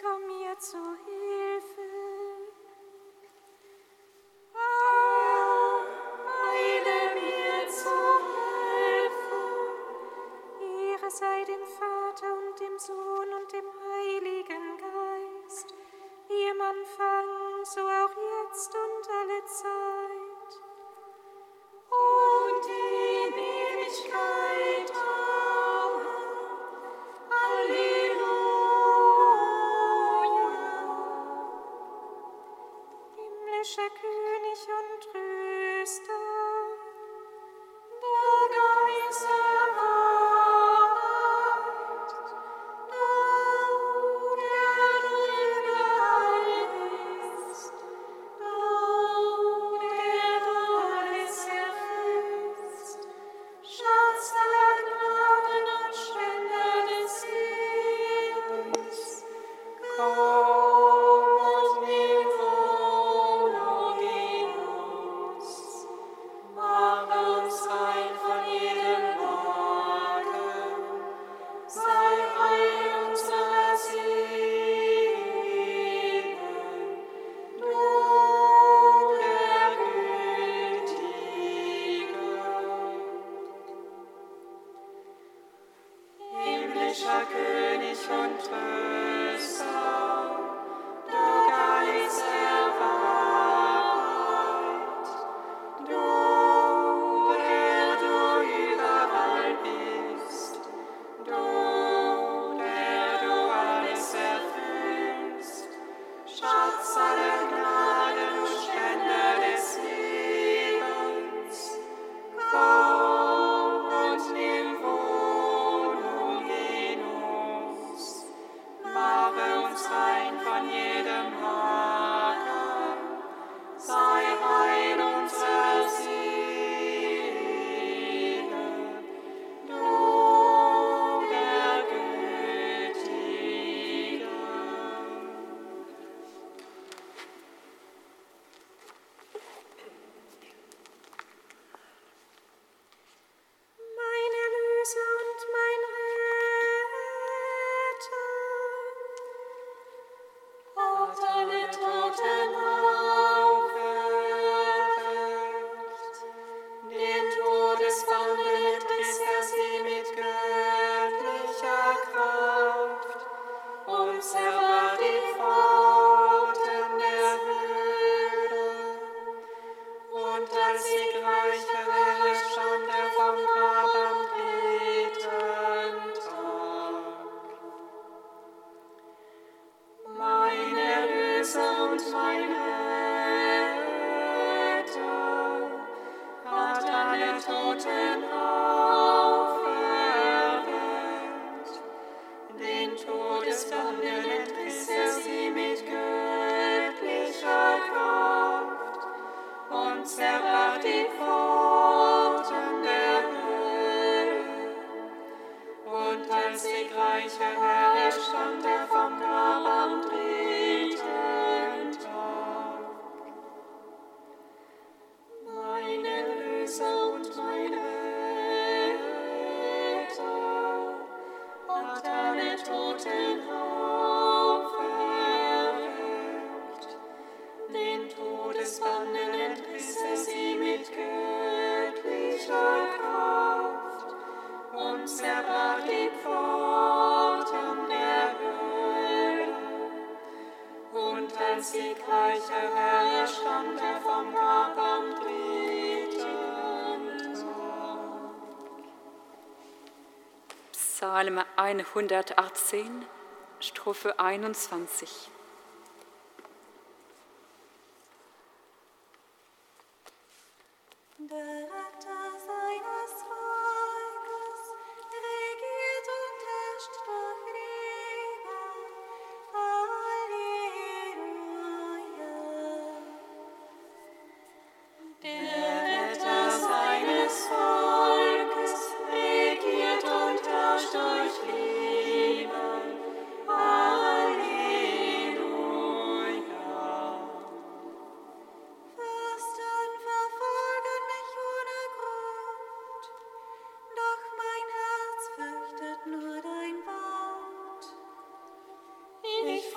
komm mir zu Hilfe. Psalm 118, Strophe 21.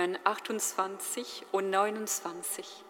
Psalmen 28 und 29.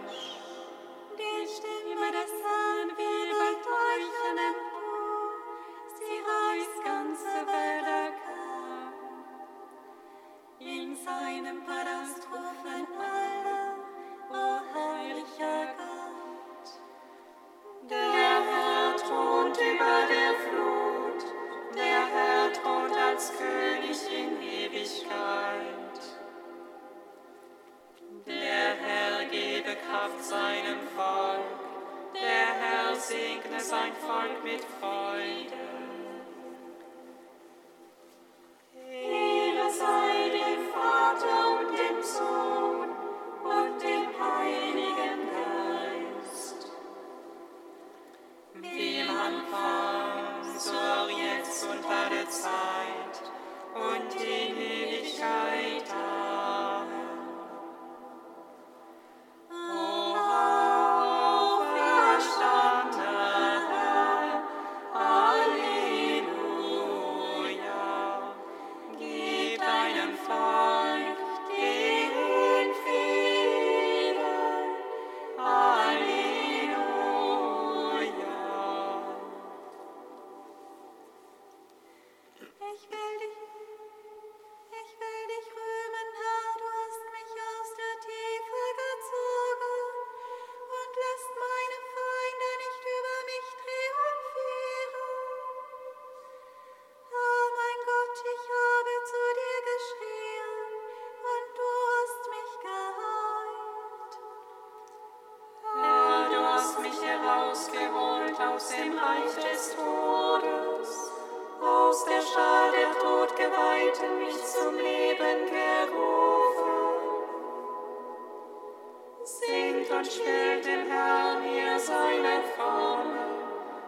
Singt und spielt dem Herrn ihr seine Formen,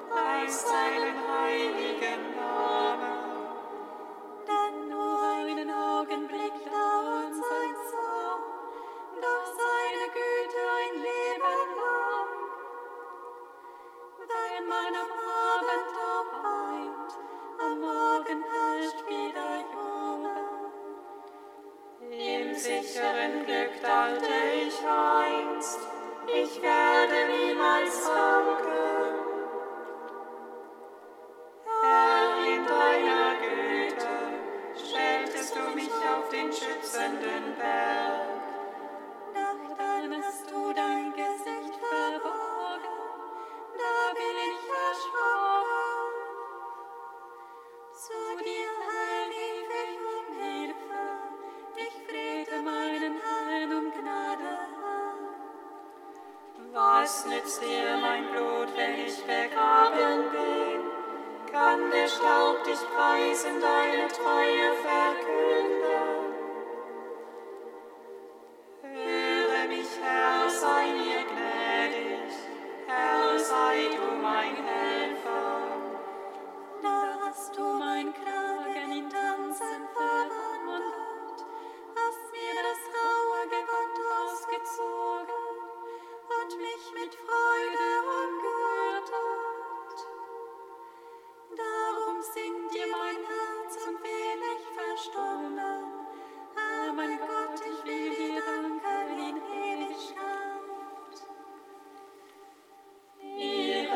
preist seinen Heiligen. Glück dachte ich einst, ich werde niemals danken. Was nützt dir mein Blut, wenn ich begraben bin? Kann der Staub dich preisen, deine Treue verkünden?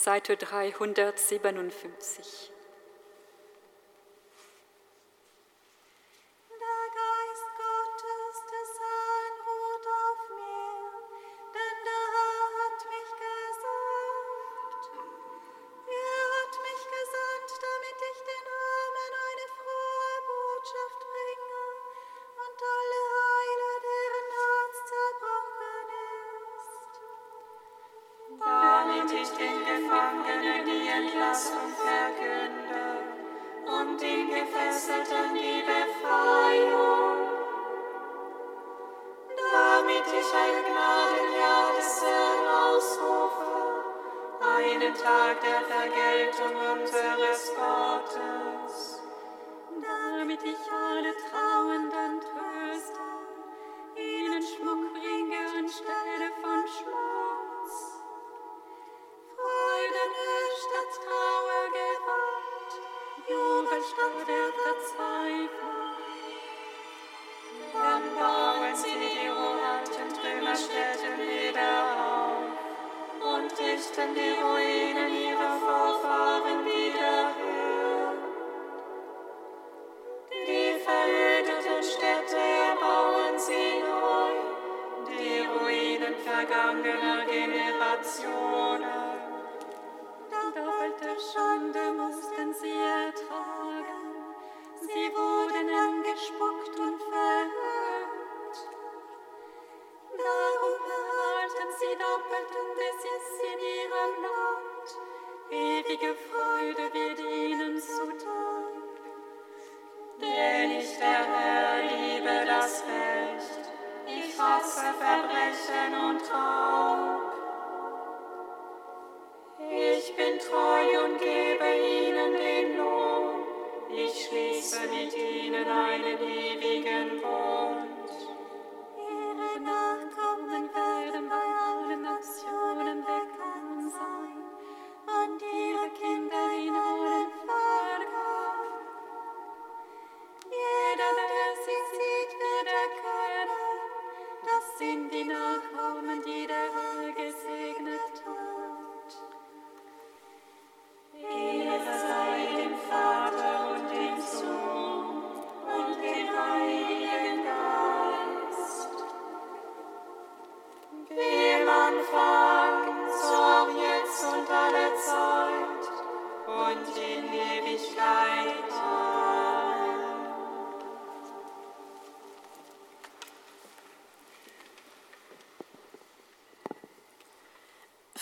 Seite 357. Die Befeilung, damit ich ein Gnadenjahr dessen ausrufe, einen Tag der Vergeltung unseres Gottes. Sunday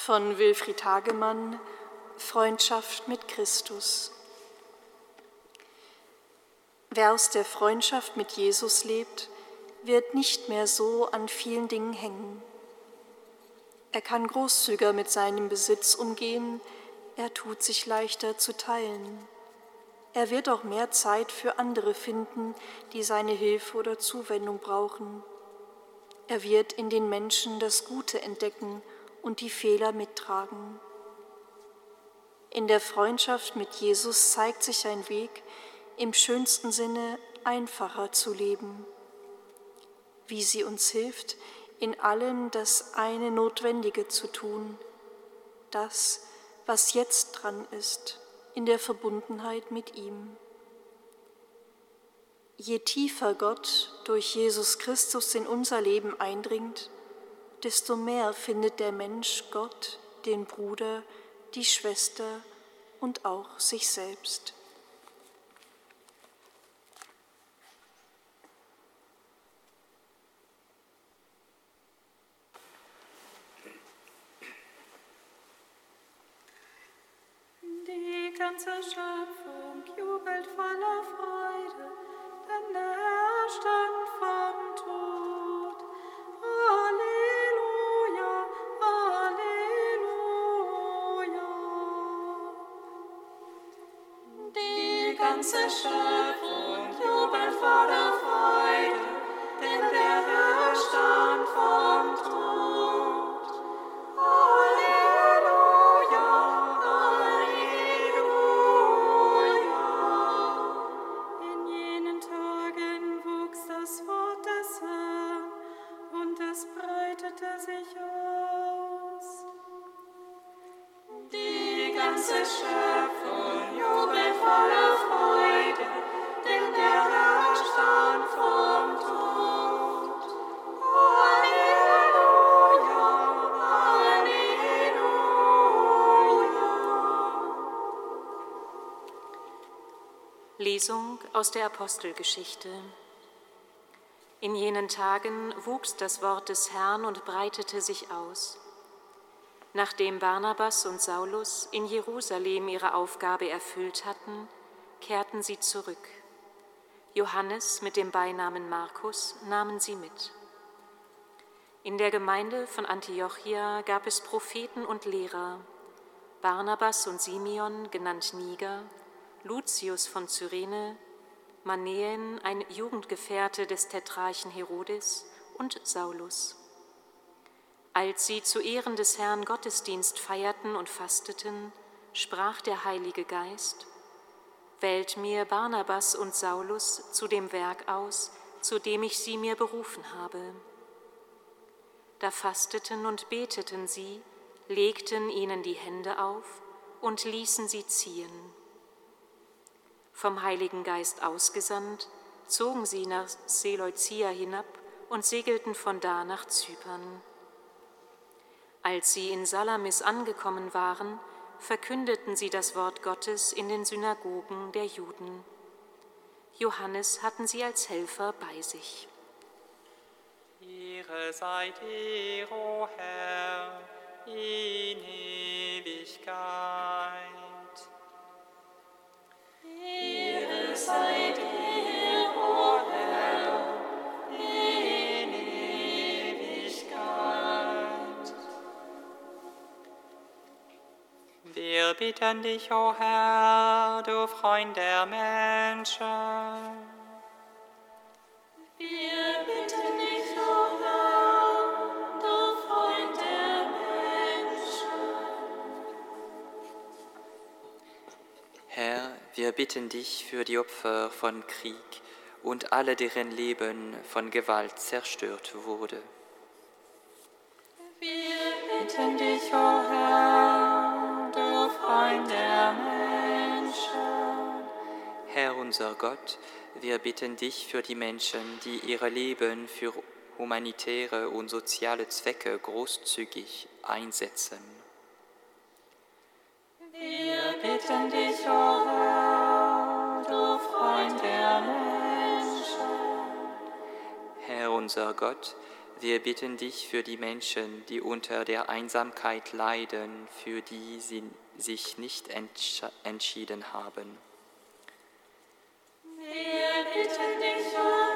Von Wilfried Hagemann Freundschaft mit Christus. Wer aus der Freundschaft mit Jesus lebt, wird nicht mehr so an vielen Dingen hängen. Er kann großzügiger mit seinem Besitz umgehen, er tut sich leichter zu teilen. Er wird auch mehr Zeit für andere finden, die seine Hilfe oder Zuwendung brauchen. Er wird in den Menschen das Gute entdecken und die Fehler mittragen. In der Freundschaft mit Jesus zeigt sich ein Weg, im schönsten Sinne einfacher zu leben, wie sie uns hilft, in allem das eine Notwendige zu tun, das, was jetzt dran ist, in der Verbundenheit mit ihm. Je tiefer Gott durch Jesus Christus in unser Leben eindringt, desto mehr findet der Mensch Gott, den Bruder, die Schwester und auch sich selbst. Die ganze Schöpfung jubelt voller Freude, denn der Herr stand vom Tod. Ganze Schöpfung jubelt voller Freude, denn der Herr stand vom aus der Apostelgeschichte. In jenen Tagen wuchs das Wort des Herrn und breitete sich aus. Nachdem Barnabas und Saulus in Jerusalem ihre Aufgabe erfüllt hatten, kehrten sie zurück. Johannes mit dem Beinamen Markus nahmen sie mit. In der Gemeinde von Antiochia gab es Propheten und Lehrer, Barnabas und Simeon, genannt Niger, Lucius von Cyrene, Manäen, ein Jugendgefährte des Tetrarchen Herodes, und Saulus. Als sie zu Ehren des Herrn Gottesdienst feierten und fasteten, sprach der Heilige Geist, Wählt mir Barnabas und Saulus zu dem Werk aus, zu dem ich sie mir berufen habe. Da fasteten und beteten sie, legten ihnen die Hände auf und ließen sie ziehen. Vom Heiligen Geist ausgesandt, zogen sie nach Seleucia hinab und segelten von da nach Zypern. Als sie in Salamis angekommen waren, verkündeten sie das Wort Gottes in den Synagogen der Juden. Johannes hatten sie als Helfer bei sich. Ihre seid ihr, o Herr, in Ewigkeit. Wir bitten dich, o Herr, du Freund der Menschen. Wir wir bitten dich für die Opfer von Krieg und alle, deren Leben von Gewalt zerstört wurde. Wir bitten dich, o Herr, du Freund der Menschen. Herr unser Gott, wir bitten dich für die Menschen, die ihre Leben für humanitäre und soziale Zwecke großzügig einsetzen. Wir bitten dich, o Freund der Menschen. Herr unser Gott, wir bitten dich für die Menschen, die unter der Einsamkeit leiden, für die sie sich nicht entsch entschieden haben. Wir bitten dich, um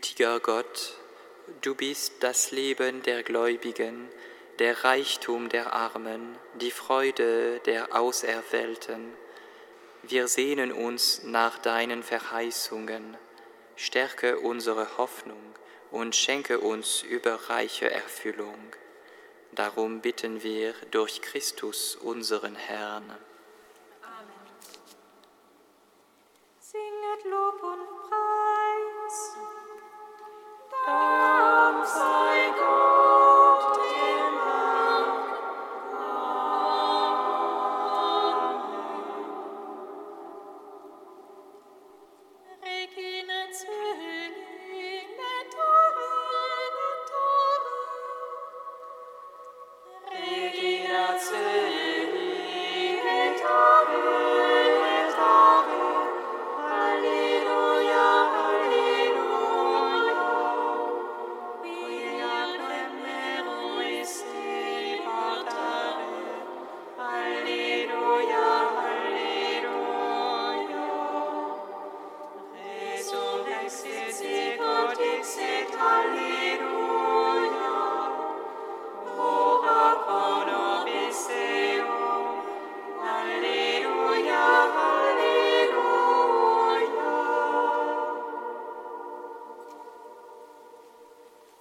Gütiger Gott, du bist das Leben der Gläubigen, der Reichtum der Armen, die Freude der Auserwählten. Wir sehnen uns nach deinen Verheißungen. Stärke unsere Hoffnung und schenke uns überreiche Erfüllung. Darum bitten wir durch Christus unseren Herrn.